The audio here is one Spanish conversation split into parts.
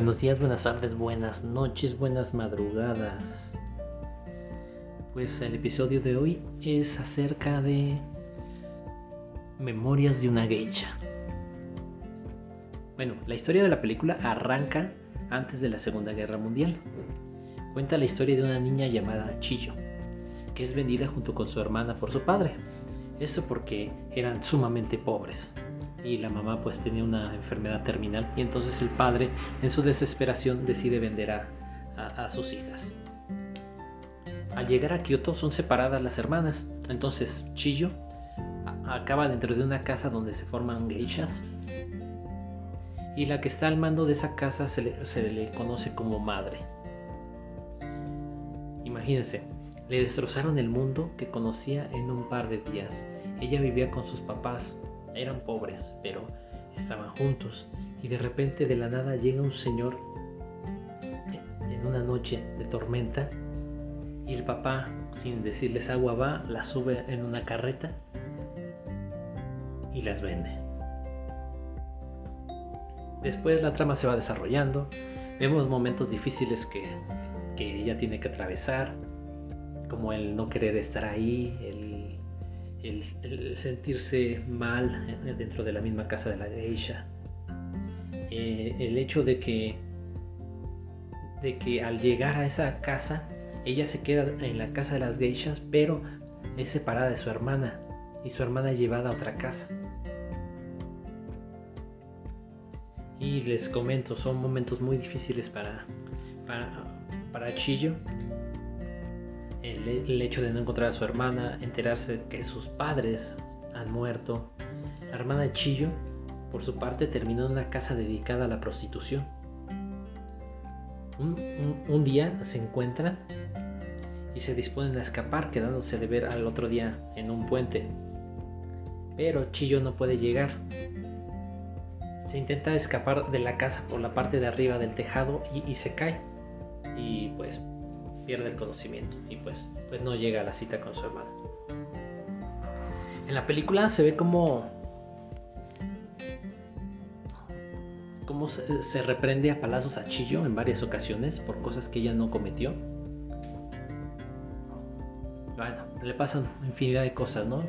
Buenos días, buenas tardes, buenas noches, buenas madrugadas. Pues el episodio de hoy es acerca de Memorias de una geisha. Bueno, la historia de la película arranca antes de la Segunda Guerra Mundial. Cuenta la historia de una niña llamada Chillo, que es vendida junto con su hermana por su padre. Eso porque eran sumamente pobres y la mamá pues tenía una enfermedad terminal y entonces el padre en su desesperación decide vender a, sus hijas. Al llegar a Kioto son separadas las hermanas, entonces Chiyo acaba dentro de una casa donde se forman geishas y la que está al mando de esa casa se le, se le conoce como madre. Imagínense, le destrozaron el mundo que conocía en un par de días. Ella vivía con sus papás, eran pobres, pero estaban juntos. Y de repente de la nada llega un señor en una noche de tormenta y el papá, sin decirles agua, va, las sube en una carreta y las vende. Después la trama se va desarrollando, vemos momentos difíciles que, que ella tiene que atravesar, como el no querer estar ahí, el el, sentirse mal dentro de la misma casa de la geisha, eh, el hecho de que, de que al llegar a esa casa, ella se queda en la casa de las geishas, pero es separada de su hermana y su hermana es llevada a otra casa. Y les comento, son momentos muy difíciles para, para, para Chillo, el, hecho de no encontrar a su hermana, enterarse que sus padres han muerto. La hermana Chillo, por su parte, terminó en una casa dedicada a la prostitución. Un, día se encuentran y se disponen a escapar, quedándose de ver al otro día en un puente. Pero Chillo no puede llegar. Se intenta escapar de la casa por la parte de arriba del tejado y, y se cae. Y pues pierde el conocimiento y pues, pues no llega a la cita con su hermana. En la película se ve como cómo se, reprende a palazos a Chillo en varias ocasiones por cosas que ella no cometió. Bueno, le pasan infinidad de cosas, ¿no?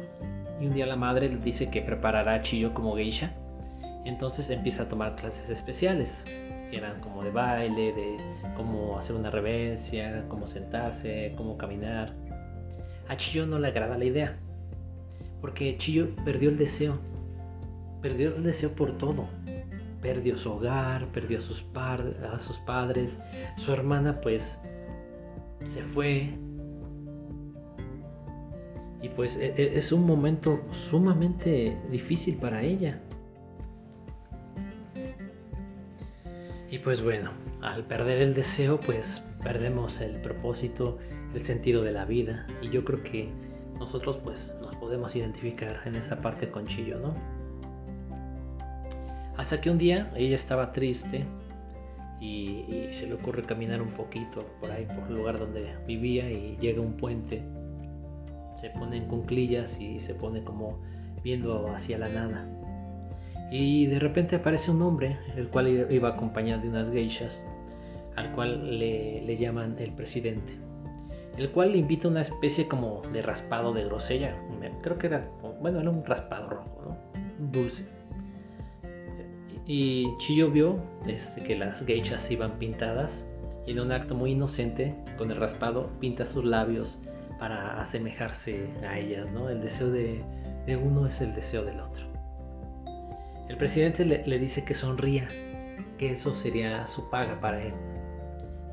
Y un día la madre le dice que preparará a Chillo como geisha. Entonces empieza a tomar clases especiales que eran como de baile, de cómo hacer una reverencia, cómo sentarse, cómo caminar. A Chillo no le agrada la idea, porque Chillo perdió el deseo, perdió el deseo por todo. Perdió su hogar, perdió a sus, a sus padres, su hermana pues se fue. Y pues e, e, es un momento sumamente difícil para ella. Y pues bueno, al perder el deseo, pues perdemos el propósito, el sentido de la vida. Y yo creo que nosotros pues nos podemos identificar en esa parte con Chillo, ¿no? Hasta que un día ella estaba triste y, se le ocurre caminar un poquito por ahí, por el lugar donde vivía y llega un puente. Se pone en cunclillas y se pone como viendo hacia la nada y de repente aparece un hombre, el cual iba acompañado de unas geishas, al cual le, llaman el presidente, el cual le invita una especie como de raspado de grosella, creo que era, bueno, era un raspado rojo, ¿no? dulce. Y Chiyo vio este, que las geishas iban pintadas y en un acto muy inocente, con el raspado, pinta sus labios para asemejarse a ellas, ¿no? El deseo de uno es el deseo del otro. El presidente le, dice que sonría, que eso sería su paga para él.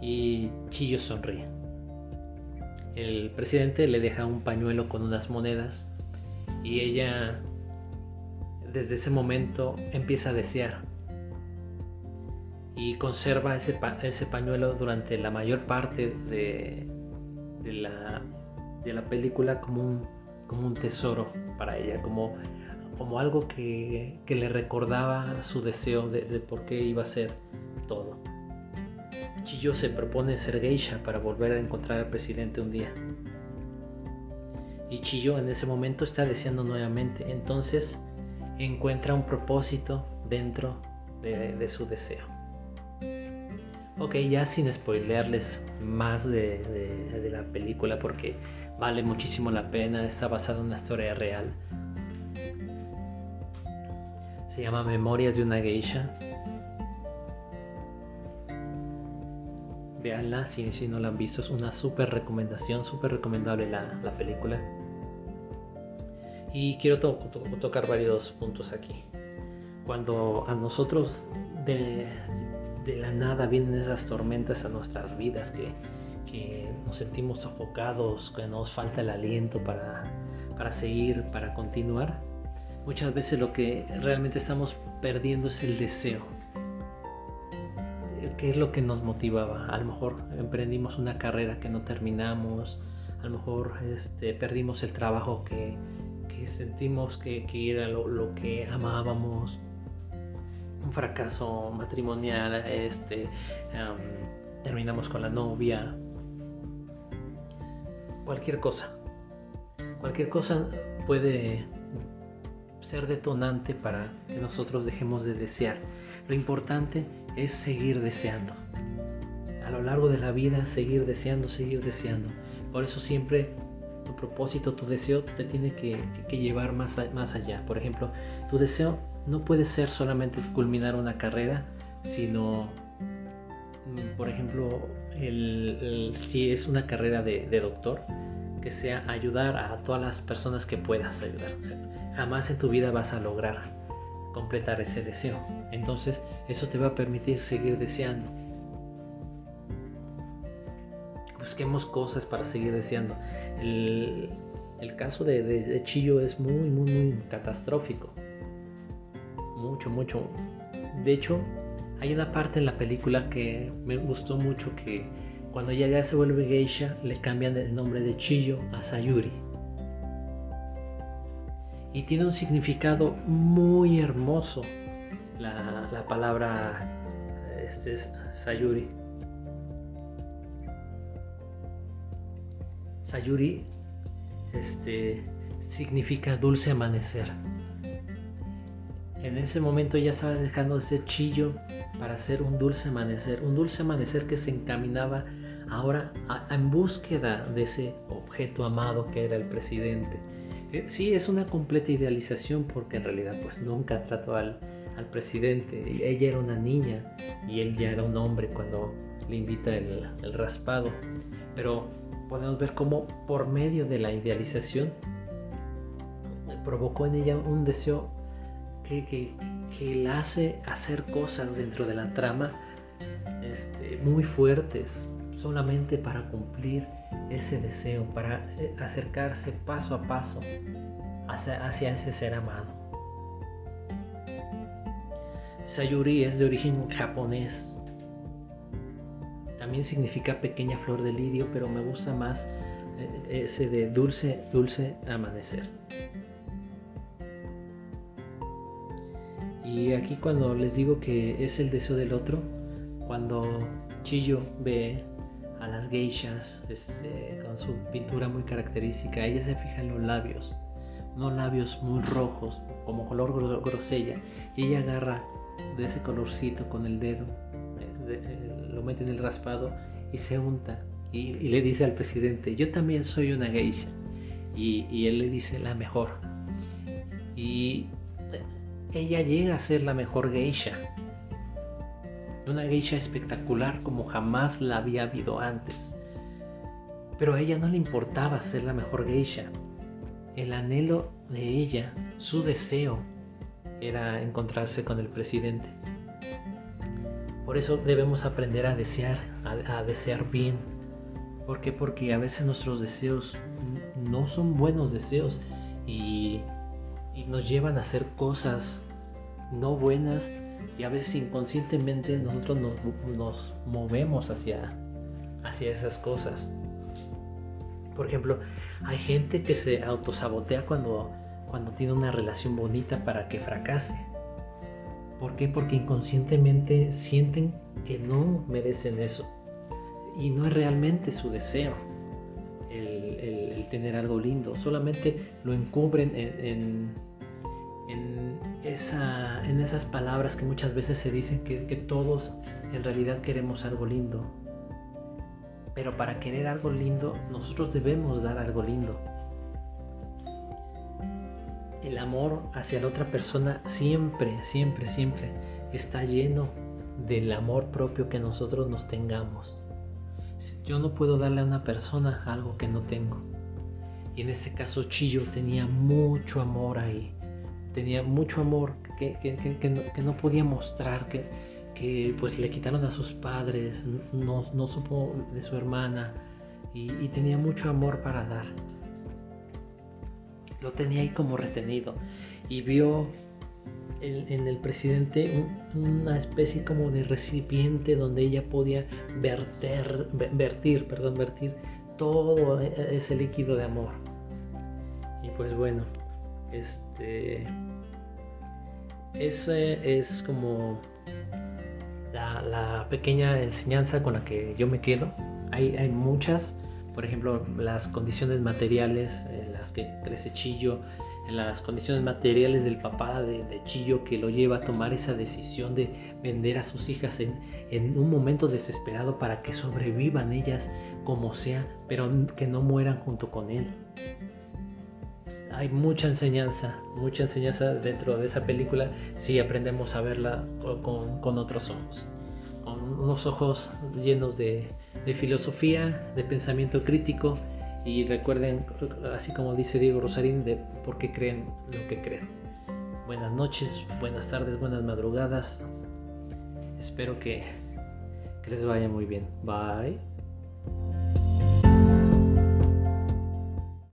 Y Chillo sonríe. El presidente le deja un pañuelo con unas monedas y ella desde ese momento empieza a desear y conserva ese, pañuelo durante la mayor parte de, de, la, de la película como un, como un tesoro para ella, como como algo que, le recordaba su deseo de, por qué iba a ser todo. Chiyo se propone ser geisha para volver a encontrar al presidente un día. Y Chiyo en ese momento está deseando nuevamente, entonces encuentra un propósito dentro de, de su deseo. Ok, ya sin spoilearles más de, de, la película porque vale muchísimo la pena, está basada en una historia real. Se llama Memorias de una geisha. Veanla si, si no la han visto, es una súper recomendación, súper recomendable la, la, película. Y quiero tocar varios puntos aquí. Cuando a nosotros de, de la nada vienen esas tormentas a nuestras vidas que, nos sentimos sofocados, que nos falta el aliento para, para seguir, para continuar, muchas veces lo que realmente estamos perdiendo es el deseo. ¿Qué es lo que nos motivaba? A lo mejor emprendimos una carrera que no terminamos, a lo mejor este, perdimos el trabajo que, sentimos que, era lo, que amábamos, un fracaso matrimonial, este, terminamos con la novia, cualquier cosa. Cualquier cosa puede ser detonante para que nosotros dejemos de desear. Lo importante es seguir deseando. A lo largo de la vida, seguir deseando, seguir deseando. Por eso siempre tu propósito, tu deseo te tiene que, llevar más, más allá. Por ejemplo, tu deseo no puede ser solamente culminar una carrera, sino, mm, por ejemplo, si es una carrera de, doctor, sea ayudar a todas las personas que puedas ayudar. jamás en tu vida vas a lograr completar ese deseo. Entonces, eso te va a permitir seguir deseando. Busquemos cosas para seguir deseando. El, caso de, de Chillo es muy, muy, muy catastrófico mucho, mucho. De hecho, hay una parte en la película que me gustó mucho que cuando ella ya se vuelve geisha le cambian el nombre de Chiyo a Sayuri. Y tiene un significado muy hermoso la, la palabra este es Sayuri. Sayuri este, significa dulce amanecer. En ese momento ya estaba dejando ese chillo para hacer un dulce amanecer, un dulce amanecer que se encaminaba ahora en búsqueda de ese objeto amado que era el presidente. Eh, sí, es una completa idealización porque en realidad pues nunca trató al, presidente. Ella era una niña y él ya era un hombre cuando le invita el, el raspado. Pero podemos ver cómo por medio de la idealización provocó en ella un deseo que, la hace hacer cosas dentro de la trama este, muy fuertes, solamente para cumplir ese deseo, para eh, acercarse paso a paso hacia, hacia ese ser amado. Sayuri es de origen japonés. También significa pequeña flor de lirio, pero me gusta más eh, ese de dulce, dulce amanecer. Y aquí cuando les digo que es el deseo del otro, cuando Chillo ve a las geishas este, con su pintura muy característica, ella se fija en los labios, unos labios muy rojos, como color grosella, y ella agarra de ese colorcito con el dedo, eh, eh, lo mete en el raspado y se unta. Y, le dice al presidente, yo también soy una geisha. Y, y él le dice, la mejor. Y ella llega a ser la mejor geisha. Una geisha espectacular como jamás la había habido antes. Pero a ella no le importaba ser la mejor geisha. El anhelo de ella, su deseo, era encontrarse con el presidente. Por eso debemos aprender a desear, a, desear bien. ¿Por qué? Porque a veces nuestros deseos no son buenos deseos y y nos llevan a hacer cosas no buenas y a veces inconscientemente nosotros nos, movemos hacia, hacia esas cosas. Por ejemplo, hay gente que se autosabotea cuando, cuando tiene una relación bonita para que fracase. ¿Por qué? Porque inconscientemente sienten que no merecen eso. Y no es realmente su deseo el, tener algo lindo. Solamente lo encubren en en, en esas palabras que muchas veces se dicen que, que todos en realidad queremos algo lindo. Pero para querer algo lindo, nosotros debemos dar algo lindo. El amor hacia la otra persona siempre, siempre, siempre está lleno del amor propio que nosotros nos tengamos. Yo no puedo darle a una persona algo que no tengo. Y en ese caso Chillo tenía mucho amor ahí. Tenía mucho amor que, que, no, podía mostrar, que, que pues le quitaron a sus padres, no, no supo de su hermana y, tenía mucho amor para dar. Lo tenía ahí como retenido y vio en, el presidente una especie como de recipiente donde ella podía verter, vertir, perdón, vertir todo ese líquido de amor. Y pues bueno, este ese es como la, pequeña enseñanza con la que yo me quedo. Hay, hay muchas, por ejemplo, las condiciones materiales en las que crece Chillo, en las condiciones materiales del papá de, Chillo que lo lleva a tomar esa decisión de vender a sus hijas en, un momento desesperado para que sobrevivan ellas como sea, pero que no mueran junto con él. Hay mucha enseñanza, mucha enseñanza dentro de esa película si aprendemos a verla con, otros ojos, con unos ojos llenos de, de filosofía, de pensamiento crítico y recuerden, así como dice Diego Rosarín, de por qué creen lo que creen. Buenas noches, buenas tardes, buenas madrugadas. Espero que, que les vaya muy bien. Bye.